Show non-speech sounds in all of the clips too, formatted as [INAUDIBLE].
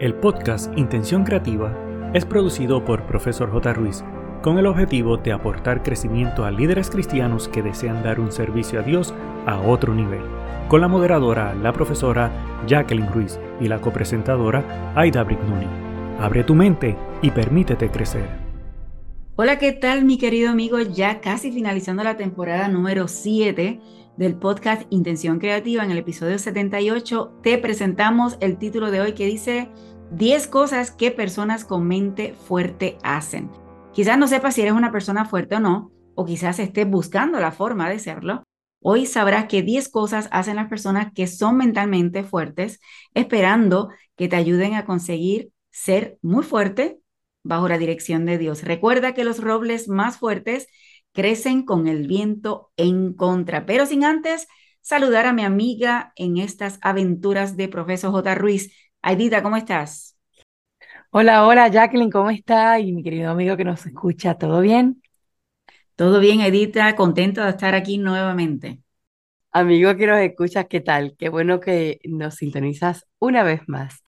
El podcast Intención Creativa es producido por Profesor J. Ruiz con el objetivo de aportar crecimiento a líderes cristianos que desean dar un servicio a Dios a otro nivel, con la moderadora, la profesora Jacqueline Ruiz y la copresentadora Aida Brignoni. Abre tu mente y permítete crecer. Hola, ¿qué tal mi querido amigo? Ya casi finalizando la temporada número 7 del podcast Intención Creativa, en el episodio 78 te presentamos el título de hoy que dice 10 cosas que personas con mente fuerte hacen. Quizás no sepas si eres una persona fuerte o no, o quizás estés buscando la forma de serlo. Hoy sabrás que 10 cosas hacen las personas que son mentalmente fuertes, esperando que te ayuden a conseguir ser muy fuerte bajo la dirección de Dios. Recuerda que los robles más fuertes crecen con el viento en contra, pero sin antes saludar a mi amiga en estas aventuras de Profesor J. Ruiz. Aidita, ¿cómo estás? Hola, hola Jacqueline, ¿cómo está? Y mi querido amigo que nos escucha, ¿todo bien? Todo bien, Edita, contento de estar aquí nuevamente. Amigo que nos escuchas, ¿qué tal? Qué bueno que nos sintonizas una vez más.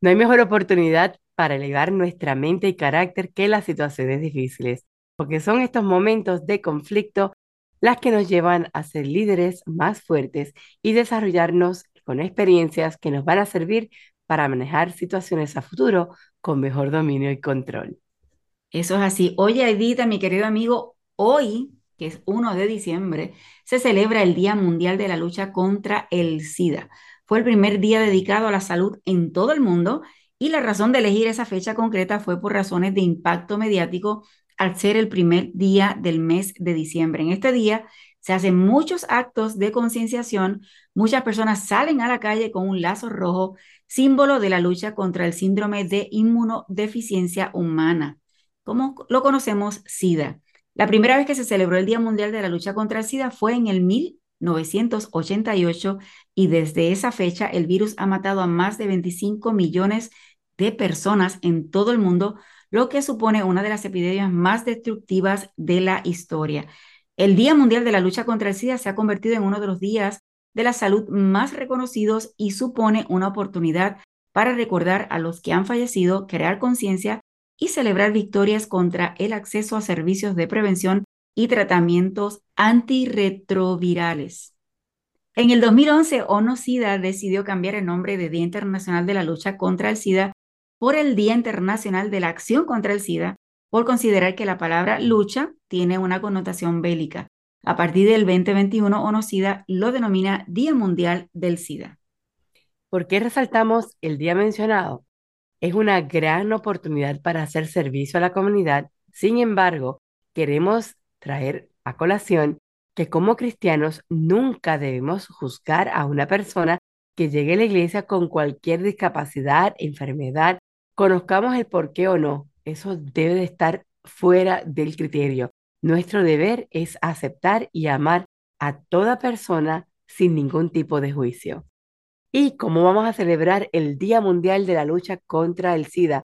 No hay mejor oportunidad para elevar nuestra mente y carácter que las situaciones difíciles, porque son estos momentos de conflicto las que nos llevan a ser líderes más fuertes y desarrollarnos con experiencias que nos van a servir para manejar situaciones a futuro con mejor dominio y control. Eso es así. Oye, Edita, mi querido amigo, hoy, que es 1 de diciembre, se celebra el Día Mundial de la Lucha contra el SIDA. Fue el primer día dedicado a la salud en todo el mundo y la razón de elegir esa fecha concreta fue por razones de impacto mediático al ser el primer día del mes de diciembre. En este día se hacen muchos actos de concienciación, muchas personas salen a la calle con un lazo rojo, símbolo de la lucha contra el síndrome de inmunodeficiencia humana, como lo conocemos SIDA. La primera vez que se celebró el Día Mundial de la Lucha contra el SIDA fue en el 1988 y desde esa fecha el virus ha matado a más de 25 millones de personas en todo el mundo, lo que supone una de las epidemias más destructivas de la historia. El Día Mundial de la Lucha contra el SIDA se ha convertido en uno de los días de la salud más reconocidos y supone una oportunidad para recordar a los que han fallecido, crear conciencia y celebrar victorias contra el acceso a servicios de prevención y tratamientos antirretrovirales. En el 2011, ONU-SIDA decidió cambiar el nombre de Día Internacional de la Lucha contra el SIDA por el Día Internacional de la Acción contra el SIDA por considerar que la palabra lucha tiene una connotación bélica. A partir del 2021, ONU-SIDA lo denomina Día Mundial del SIDA. ¿Por qué resaltamos el día mencionado? Es una gran oportunidad para hacer servicio a la comunidad. Sin embargo, queremos traer a colación que como cristianos nunca debemos juzgar a una persona que llegue a la iglesia con cualquier discapacidad, enfermedad, conozcamos el por qué o no, eso debe de estar fuera del criterio. Nuestro deber es aceptar y amar a toda persona sin ningún tipo de juicio. ¿Y cómo vamos a celebrar el Día Mundial de la Lucha contra el SIDA?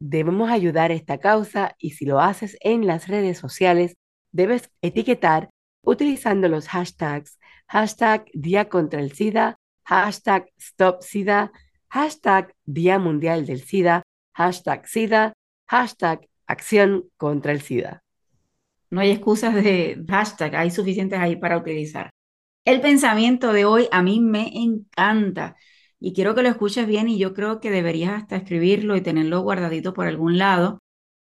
Debemos ayudar a esta causa y si lo haces en las redes sociales, debes etiquetar utilizando los hashtags hashtag Día contra el SIDA, hashtag Stop SIDA, hashtag Día Mundial del SIDA, hashtag SIDA, hashtag acción contra el SIDA. No hay excusas de hashtag, hay suficientes ahí para utilizar. El pensamiento de hoy a mí me encanta y quiero que lo escuches bien y yo creo que deberías hasta escribirlo y tenerlo guardadito por algún lado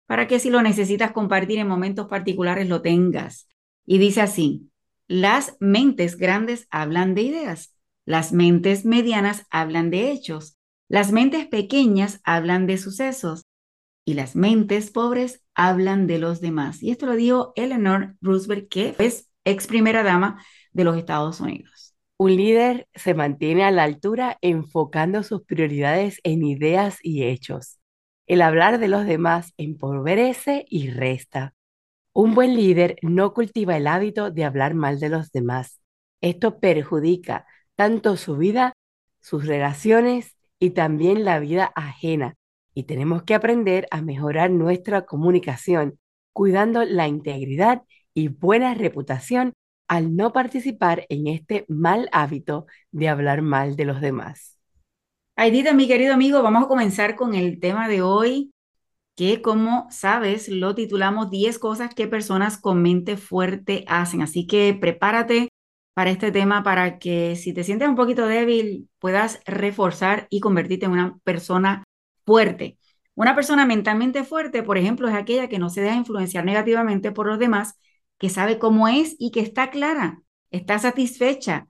para que si lo necesitas compartir en momentos particulares lo tengas. Y dice así, las mentes grandes hablan de ideas, las mentes medianas hablan de hechos, las mentes pequeñas hablan de sucesos, y las mentes pobres hablan de los demás. Y esto lo dijo Eleanor Roosevelt, que es ex primera dama de los Estados Unidos. Un líder se mantiene a la altura enfocando sus prioridades en ideas y hechos. El hablar de los demás empobrece y resta. Un buen líder no cultiva el hábito de hablar mal de los demás. Esto perjudica tanto su vida, sus relaciones y también la vida ajena, y tenemos que aprender a mejorar nuestra comunicación, cuidando la integridad y buena reputación al no participar en este mal hábito de hablar mal de los demás. Aidita, mi querido amigo, vamos a comenzar con el tema de hoy, que como sabes, lo titulamos 10 cosas que personas con mente fuerte hacen. Así que prepárate para este tema para que si te sientes un poquito débil, puedas reforzar y convertirte en una persona fuerte. Una persona mentalmente fuerte, por ejemplo, es aquella que no se deja influenciar negativamente por los demás, que sabe cómo es y que está clara, está satisfecha,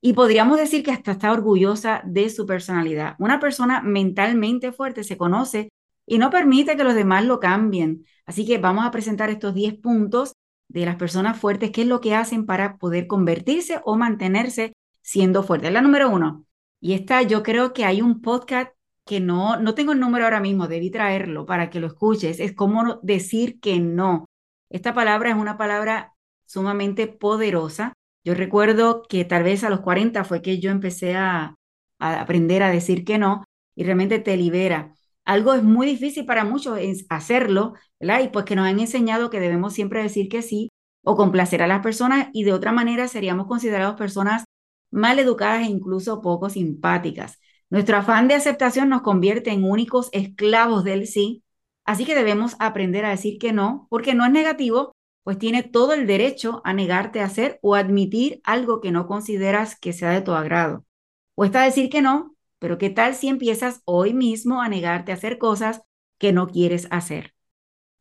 y podríamos decir que hasta está orgullosa de su personalidad. Una persona mentalmente fuerte se conoce y no permite que los demás lo cambien. Así que vamos a presentar estos 10 puntos de las personas fuertes, qué es lo que hacen para poder convertirse o mantenerse siendo fuertes. La número uno, y esta yo creo que hay un podcast que no, no tengo el número ahora mismo, debí traerlo para que lo escuches, es cómo decir que no. Esta palabra es una palabra sumamente poderosa yo recuerdo que tal vez a los 40 fue que yo empecé a, aprender a decir que no y realmente te libera. Algo es muy difícil para muchos hacerlo, ¿verdad? Y pues que nos han enseñado que debemos siempre decir que sí o complacer a las personas y de otra manera seríamos considerados personas mal educadas e incluso poco simpáticas. Nuestro afán de aceptación nos convierte en únicos esclavos del sí, así que debemos aprender a decir que no, porque no es negativo, pues tiene todo el derecho a negarte a hacer o admitir algo que no consideras que sea de tu agrado. Cuesta decir que no, pero ¿qué tal si empiezas hoy mismo a negarte a hacer cosas que no quieres hacer?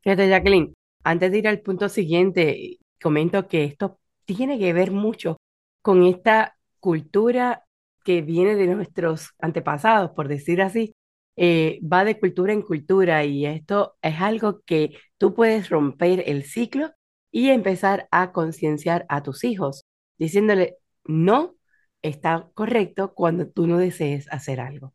Fíjate, Jacqueline, antes de ir al punto siguiente, comento que esto tiene que ver mucho con esta cultura que viene de nuestros antepasados, por decir así, eh, va de cultura en cultura y esto es algo que tú puedes romper el ciclo y empezar a concienciar a tus hijos, diciéndole, no está correcto cuando tú no desees hacer algo.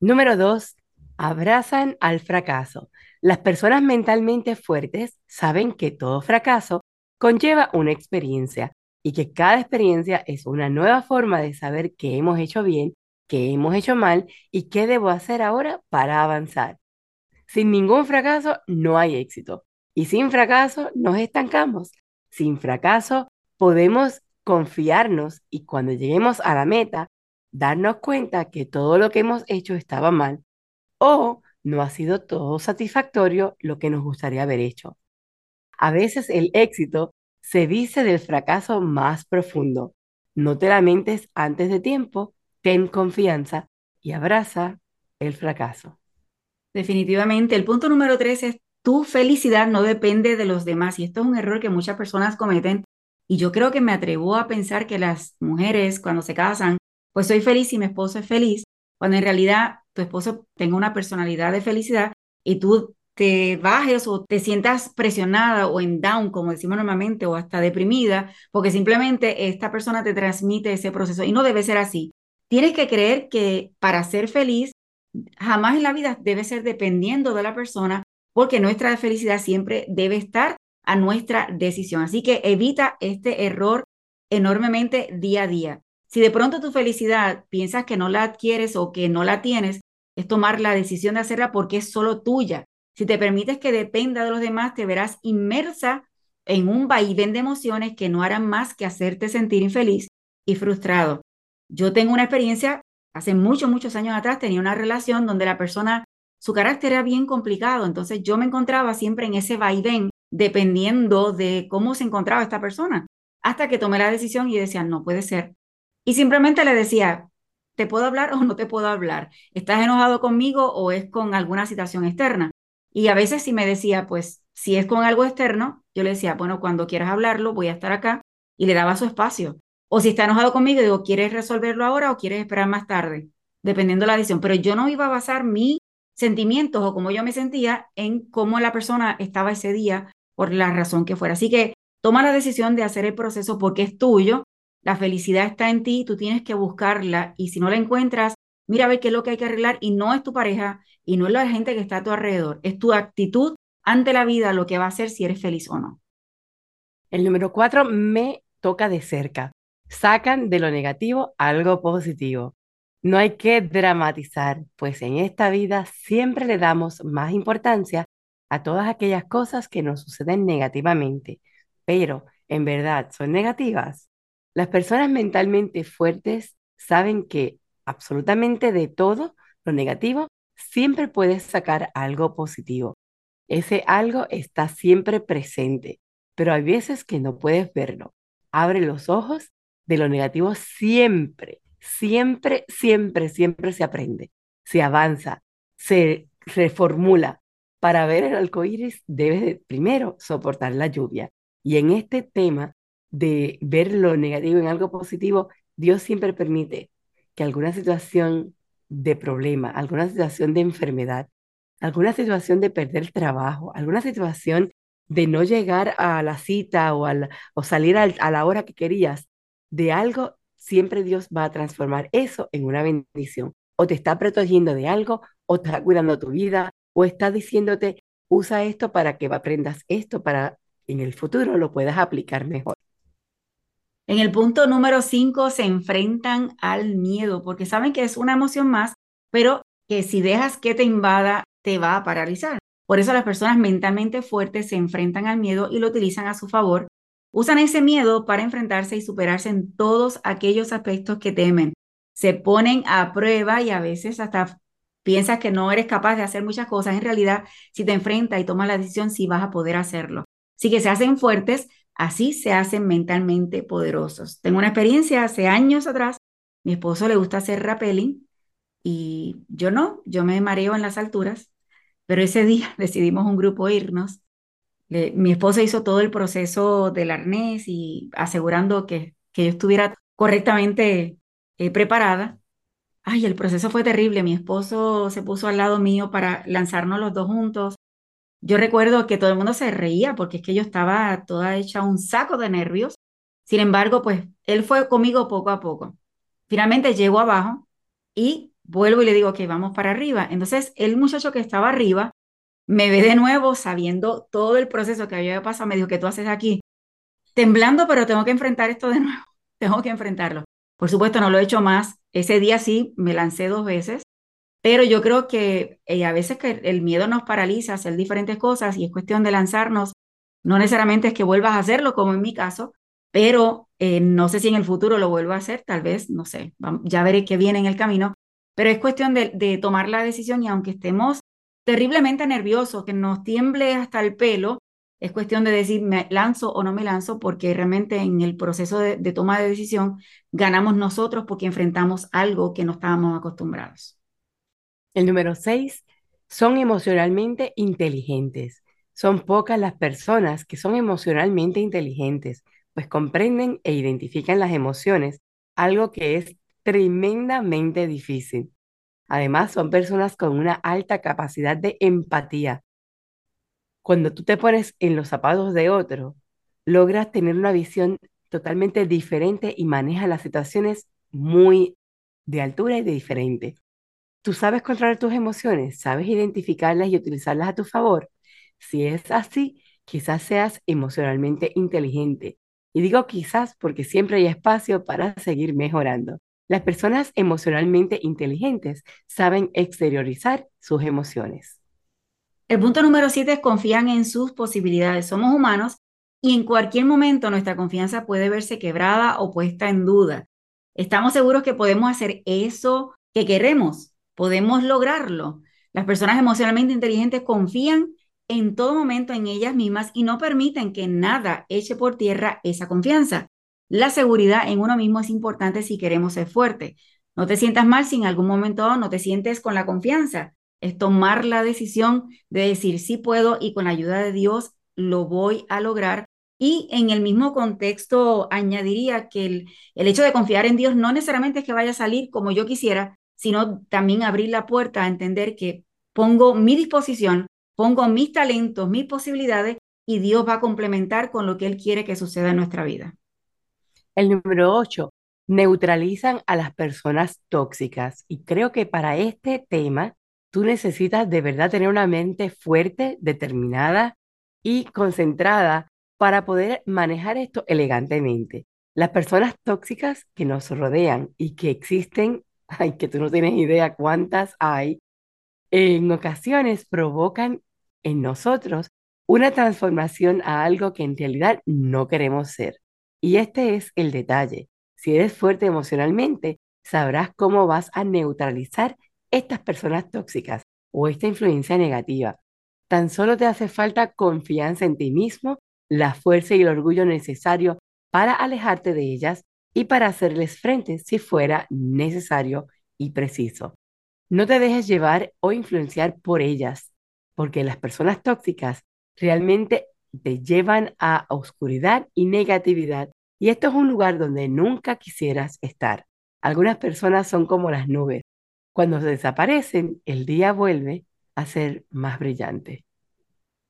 Número dos, abrazan al fracaso. Las personas mentalmente fuertes saben que todo fracaso conlleva una experiencia y que cada experiencia es una nueva forma de saber qué hemos hecho bien, qué hemos hecho mal y qué debo hacer ahora para avanzar. Sin ningún fracaso no hay éxito. Y sin fracaso nos estancamos. Sin fracaso podemos confiarnos y cuando lleguemos a la meta, darnos cuenta que todo lo que hemos hecho estaba mal o no ha sido todo satisfactorio lo que nos gustaría haber hecho. A veces el éxito se dice del fracaso más profundo. No te lamentes antes de tiempo, ten confianza y abraza el fracaso. Definitivamente, el punto número tres es tu felicidad no depende de los demás y esto es un error que muchas personas cometen y yo creo que me atrevo a pensar que las mujeres cuando se casan, pues soy feliz y mi esposo es feliz, cuando en realidad tu esposo tenga una personalidad de felicidad y tú te bajes o te sientas presionada o en down, como decimos normalmente, o hasta deprimida, porque simplemente esta persona te transmite ese proceso y no debe ser así. Tienes que creer que para ser feliz, jamás en la vida debe ser dependiendo de la persona porque nuestra felicidad siempre debe estar a nuestra decisión. Así que evita este error enormemente día a día. Si de pronto tu felicidad piensas que no la adquieres o que no la tienes, es tomar la decisión de hacerla porque es solo tuya. Si te permites que dependa de los demás, te verás inmersa en un vaivén de emociones que no harán más que hacerte sentir infeliz y frustrado. Yo tengo una experiencia, hace muchos, muchos años atrás tenía una relación donde la persona su carácter era bien complicado, entonces yo me encontraba siempre en ese vaivén dependiendo de cómo se encontraba esta persona, hasta que tomé la decisión y decía, no puede ser. Y simplemente le decía, ¿te puedo hablar o no te puedo hablar? ¿Estás enojado conmigo o es con alguna situación externa? Y a veces si me decía, pues si es con algo externo, yo le decía, bueno, cuando quieras hablarlo, voy a estar acá y le daba su espacio. O si está enojado conmigo, digo, ¿quieres resolverlo ahora o quieres esperar más tarde? Dependiendo de la decisión. Pero yo no iba a basar mi sentimientos o cómo yo me sentía en cómo la persona estaba ese día por la razón que fuera. Así que toma la decisión de hacer el proceso porque es tuyo, la felicidad está en ti, tú tienes que buscarla y si no la encuentras, mira a ver qué es lo que hay que arreglar y no es tu pareja y no es la gente que está a tu alrededor, es tu actitud ante la vida lo que va a hacer si eres feliz o no. El número cuatro me toca de cerca. Sacan de lo negativo algo positivo. No hay que dramatizar, pues en esta vida siempre le damos más importancia a todas aquellas cosas que nos suceden negativamente, pero en verdad son negativas. Las personas mentalmente fuertes saben que absolutamente de todo lo negativo, siempre puedes sacar algo positivo. Ese algo está siempre presente, pero hay veces que no puedes verlo. Abre los ojos de lo negativo siempre, siempre, siempre, siempre se aprende, se avanza, se reformula. Para ver el arco iris, debes primero soportar la lluvia. Y en este tema de ver lo negativo en algo positivo, Dios siempre permite que alguna situación de problema, alguna situación de enfermedad, alguna situación de perder trabajo, alguna situación de no llegar a la cita o, o salir a la hora que querías, de algo, siempre Dios va a transformar eso en una bendición. O te está protegiendo de algo, o está cuidando tu vida, o está diciéndote, usa esto para que aprendas esto, para en el futuro lo puedas aplicar mejor. En el punto número 5 se enfrentan al miedo, porque saben que es una emoción más, pero que si dejas que te invada, te va a paralizar. Por eso las personas mentalmente fuertes se enfrentan al miedo y lo utilizan a su favor. Usan ese miedo para enfrentarse y superarse en todos aquellos aspectos que temen. Se ponen a prueba y a veces hasta piensas que no eres capaz de hacer muchas cosas. En realidad, si te enfrentas y tomas la decisión, sí vas a poder hacerlo. Así que se hacen fuertes Así se hacen mentalmente poderosos. Tengo una experiencia hace años atrás. Mi esposo le gusta hacer rappelling y yo no, yo me mareo en las alturas, pero ese [LAUGHS] día decidimos un grupo irnos. mi esposo hizo todo el proceso del arnés y asegurando que, que yo estuviera correctamente eh, preparada. Ay, el proceso fue terrible. Mi esposo se puso al lado mío para lanzarnos los dos juntos. Yo recuerdo que todo el mundo se reía porque es que yo estaba toda hecha un saco de nervios. Sin embargo, pues él fue conmigo poco a poco. Finalmente llego abajo y vuelvo y le digo que vamos para arriba. Entonces, el muchacho que estaba arriba me ve de nuevo sabiendo todo el proceso que había pasado. Me dijo, ¿qué tú haces aquí? Temblando, pero tengo que enfrentar esto de [LAUGHS] nuevo. Tengo que enfrentarlo. Por supuesto, no lo he hecho más. Ese día sí, me lancé dos veces. Pero yo creo que eh, a veces que el miedo nos paraliza a hacer diferentes cosas y es cuestión de lanzarnos. No necesariamente es que vuelvas a hacerlo, como en mi caso, pero eh, no sé si en el futuro lo vuelvo a hacer, tal vez, no sé, ya veré qué viene en el camino, pero es cuestión de, tomar la decisión y aunque estemos terriblemente nerviosos, que nos tiemble hasta el pelo, es cuestión de decir, me lanzo o no me lanzo, porque realmente en el proceso de, de toma de decisión ganamos nosotros porque enfrentamos algo que no estábamos acostumbrados. El número seis, son emocionalmente inteligentes. Son pocas las personas que son emocionalmente inteligentes, pues comprenden e identifican las emociones, algo que es tremendamente difícil. Además, son personas con una alta capacidad de empatía. Cuando tú te pones en los zapatos de otro, logras tener una visión totalmente diferente y manejas las situaciones muy de altura y de diferente. ¿Tú sabes controlar tus emociones? ¿Sabes identificarlas y utilizarlas a tu favor? Si es así, quizás seas emocionalmente inteligente. Y digo quizás porque siempre hay espacio para seguir mejorando. Las personas emocionalmente inteligentes saben exteriorizar sus emociones. El punto número siete es confían en sus posibilidades. Somos humanos y en cualquier momento nuestra confianza puede verse quebrada o puesta en duda. Estamos seguros que podemos hacer eso que queremos podemos lograrlo. Las personas emocionalmente inteligentes confían en todo momento en ellas mismas y no permiten que nada eche por tierra esa confianza. La seguridad en uno mismo es importante si queremos ser fuerte. No te sientas mal si en algún momento no te sientes con la confianza. Es tomar la decisión de decir sí puedo y con la ayuda de Dios lo voy a lograr. Y en el mismo contexto añadiría que el, el hecho de confiar en Dios no necesariamente es que vaya a salir como yo quisiera, sino también abrir la puerta a entender que pongo mi disposición, pongo mis talentos, mis posibilidades y Dios va a complementar con lo que Él quiere que suceda en nuestra vida. El número 8, neutralizan a las personas tóxicas. Y creo que para este tema tú necesitas de verdad tener una mente fuerte, determinada y concentrada para poder manejar esto elegantemente. Las personas tóxicas que nos rodean y que existen ay, que tú no tienes idea cuántas hay, en ocasiones provocan en nosotros una transformación a algo que en realidad no queremos ser. Y este es el detalle. Si eres fuerte emocionalmente, sabrás cómo vas a neutralizar estas personas tóxicas o esta influencia negativa. Tan solo te hace falta confianza en ti mismo, la fuerza y el orgullo necesario para alejarte de ellas y para hacerles frente si fuera necesario y preciso. No te dejes llevar o influenciar por ellas, porque las personas tóxicas realmente te llevan a oscuridad y negatividad. Y esto es un lugar donde nunca quisieras estar. Algunas personas son como las nubes. Cuando desaparecen, el día vuelve a ser más brillante.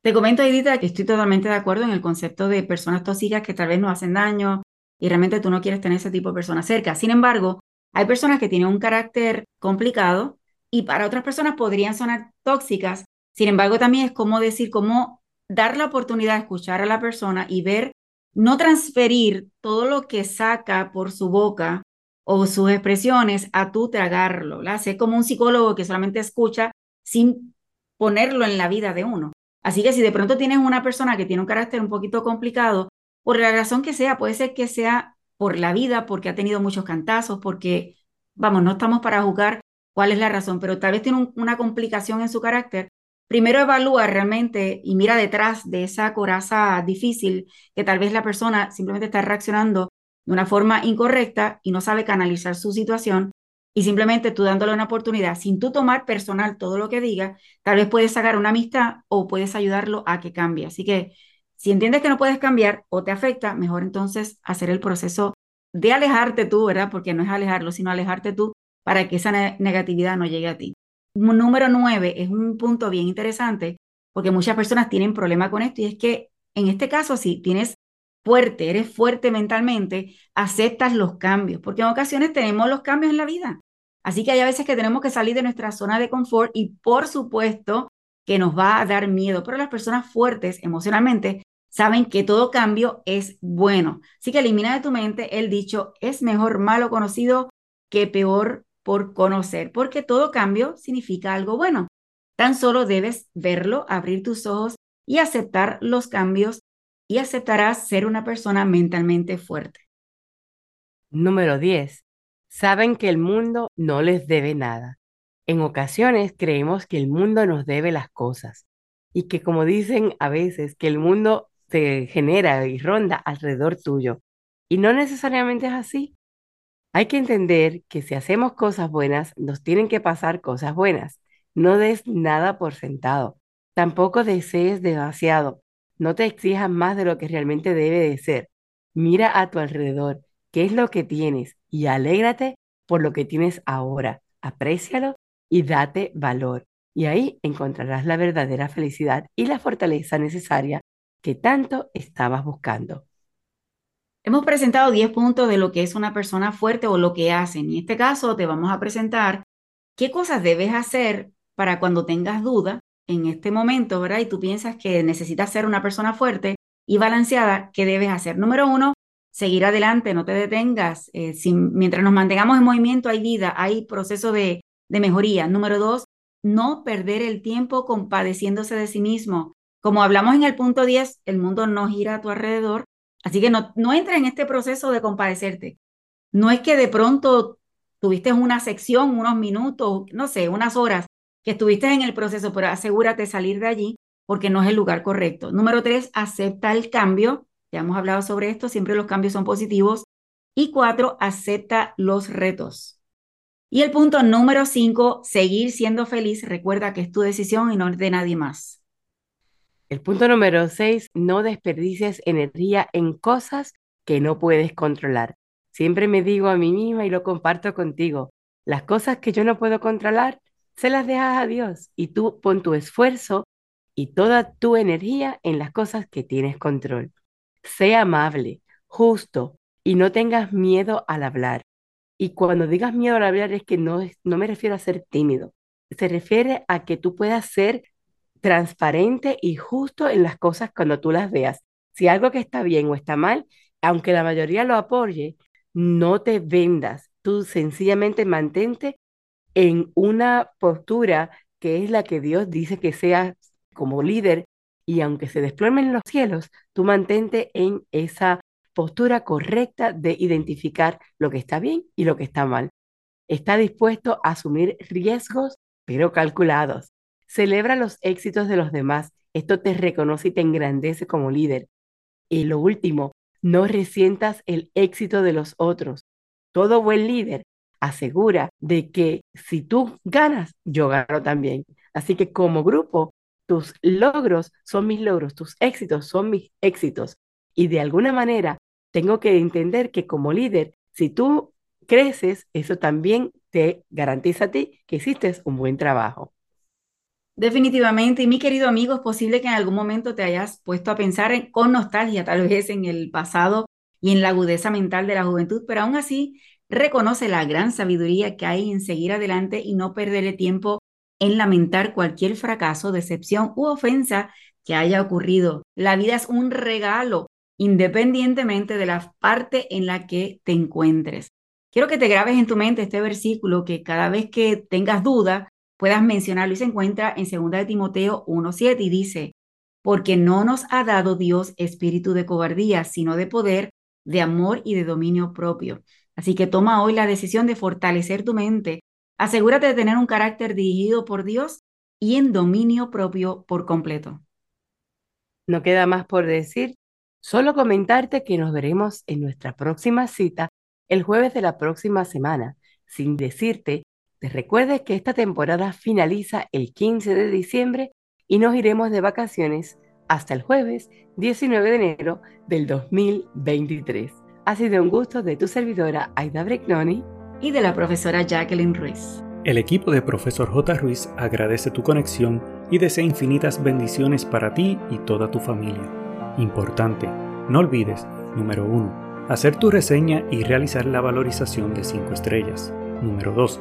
Te comento, Edita, que estoy totalmente de acuerdo en el concepto de personas tóxicas que tal vez no hacen daño y realmente tú no quieres tener ese tipo de personas cerca. Sin embargo, hay personas que tienen un carácter complicado y para otras personas podrían sonar tóxicas. Sin embargo, también es como decir, cómo dar la oportunidad de escuchar a la persona y ver, no transferir todo lo que saca por su boca o sus expresiones a tú tragarlo. ¿la? Sé como un psicólogo que solamente escucha sin ponerlo en la vida de uno. Así que si de pronto tienes una persona que tiene un carácter un poquito complicado, por la razón que sea, puede ser que sea por la vida, porque ha tenido muchos cantazos, porque, vamos, no estamos para juzgar cuál es la razón, pero tal vez tiene una complicación en su carácter. Primero evalúa realmente y mira detrás de esa coraza difícil que tal vez la persona simplemente está reaccionando de una forma incorrecta y no sabe canalizar su situación y simplemente tú dándole una oportunidad, sin tú tomar personal todo lo que diga, tal vez puedes sacar una amistad o puedes ayudarlo a que cambie. Así que si entiendes que no puedes cambiar o te afecta, mejor entonces hacer el proceso de alejarte tú, ¿verdad? Porque no es alejarlo, sino alejarte tú para que esa negatividad no llegue a ti. Número nueve es un punto bien interesante porque muchas personas tienen problema con esto y es que en este caso, si tienes fuerte, eres fuerte mentalmente, aceptas los cambios, porque en ocasiones tenemos los cambios en la vida. Así que hay veces que tenemos que salir de nuestra zona de confort y por supuesto que nos va a dar miedo, pero las personas fuertes emocionalmente saben que todo cambio es bueno. Así que elimina de tu mente el dicho, es mejor malo conocido que peor por conocer, porque todo cambio significa algo bueno. Tan solo debes verlo, abrir tus ojos y aceptar los cambios y aceptarás ser una persona mentalmente fuerte. Número 10. Saben que el mundo no les debe nada. En ocasiones creemos que el mundo nos debe las cosas y que como dicen a veces que el mundo se genera y ronda alrededor tuyo. Y no necesariamente es así. Hay que entender que si hacemos cosas buenas, nos tienen que pasar cosas buenas. No des nada por sentado. Tampoco desees demasiado. No te exijas más de lo que realmente debe de ser. Mira a tu alrededor, qué es lo que tienes y alégrate por lo que tienes ahora. Aprécialo y date valor. Y ahí encontrarás la verdadera felicidad y la fortaleza necesaria que tanto estabas buscando. Hemos presentado 10 puntos de lo que es una persona fuerte o lo que hacen. En este caso te vamos a presentar qué cosas debes hacer para cuando tengas duda en este momento, ¿verdad? Y tú piensas que necesitas ser una persona fuerte y balanceada, ¿qué debes hacer? Número uno, seguir adelante, no te detengas. Eh, mientras nos mantengamos en movimiento hay vida, hay proceso de, de mejoría. Número dos, no perder el tiempo compadeciéndose de sí mismo. Como hablamos en el punto 10, el mundo no gira a tu alrededor, así que no, no entra en este proceso de compadecerte. No es que de pronto tuviste una sección, unos minutos, no sé, unas horas que estuviste en el proceso, pero asegúrate salir de allí porque no es el lugar correcto. Número tres, acepta el cambio. Ya hemos hablado sobre esto, siempre los cambios son positivos. Y cuatro, acepta los retos. Y el punto número cinco, seguir siendo feliz. Recuerda que es tu decisión y no de nadie más. El punto número seis, no desperdicies energía en cosas que no puedes controlar. Siempre me digo a mí misma y lo comparto contigo. Las cosas que yo no puedo controlar, se las dejas a Dios y tú pon tu esfuerzo y toda tu energía en las cosas que tienes control. Sé amable, justo y no tengas miedo al hablar. Y cuando digas miedo al hablar es que no, no me refiero a ser tímido, se refiere a que tú puedas ser transparente y justo en las cosas cuando tú las veas. Si algo que está bien o está mal, aunque la mayoría lo apoye, no te vendas. Tú sencillamente mantente en una postura que es la que Dios dice que seas como líder y aunque se desplomen los cielos, tú mantente en esa postura correcta de identificar lo que está bien y lo que está mal. está dispuesto a asumir riesgos, pero calculados. Celebra los éxitos de los demás. Esto te reconoce y te engrandece como líder. Y lo último, no resientas el éxito de los otros. Todo buen líder asegura de que si tú ganas, yo gano también. Así que como grupo, tus logros son mis logros, tus éxitos son mis éxitos. Y de alguna manera tengo que entender que como líder, si tú creces, eso también te garantiza a ti que hiciste un buen trabajo. Definitivamente, y mi querido amigo, es posible que en algún momento te hayas puesto a pensar con nostalgia tal vez en el pasado y en la agudeza mental de la juventud, pero aún así reconoce la gran sabiduría que hay en seguir adelante y no perderle tiempo en lamentar cualquier fracaso, decepción u ofensa que haya ocurrido. La vida es un regalo, independientemente de la parte en la que te encuentres. Quiero que te grabes en tu mente este versículo que cada vez que tengas duda puedas mencionarlo y se encuentra en 2 de Timoteo 1.7 y dice, porque no nos ha dado Dios espíritu de cobardía, sino de poder, de amor y de dominio propio. Así que toma hoy la decisión de fortalecer tu mente Asegúrate de tener un carácter dirigido por Dios y en dominio propio por completo. No queda más por decir, solo comentarte que nos veremos en nuestra próxima cita el jueves de la próxima semana, sin decirte, te recuerdes que esta temporada finaliza el 15 de diciembre y nos iremos de vacaciones hasta el jueves 19 de enero del 2023. Ha sido un gusto de tu servidora Aida Bregnoni y de la profesora Jacqueline Ruiz. El equipo de Profesor J. Ruiz agradece tu conexión y desea infinitas bendiciones para ti y toda tu familia. Importante, no olvides, número 1, hacer tu reseña y realizar la valorización de 5 estrellas. Número 2,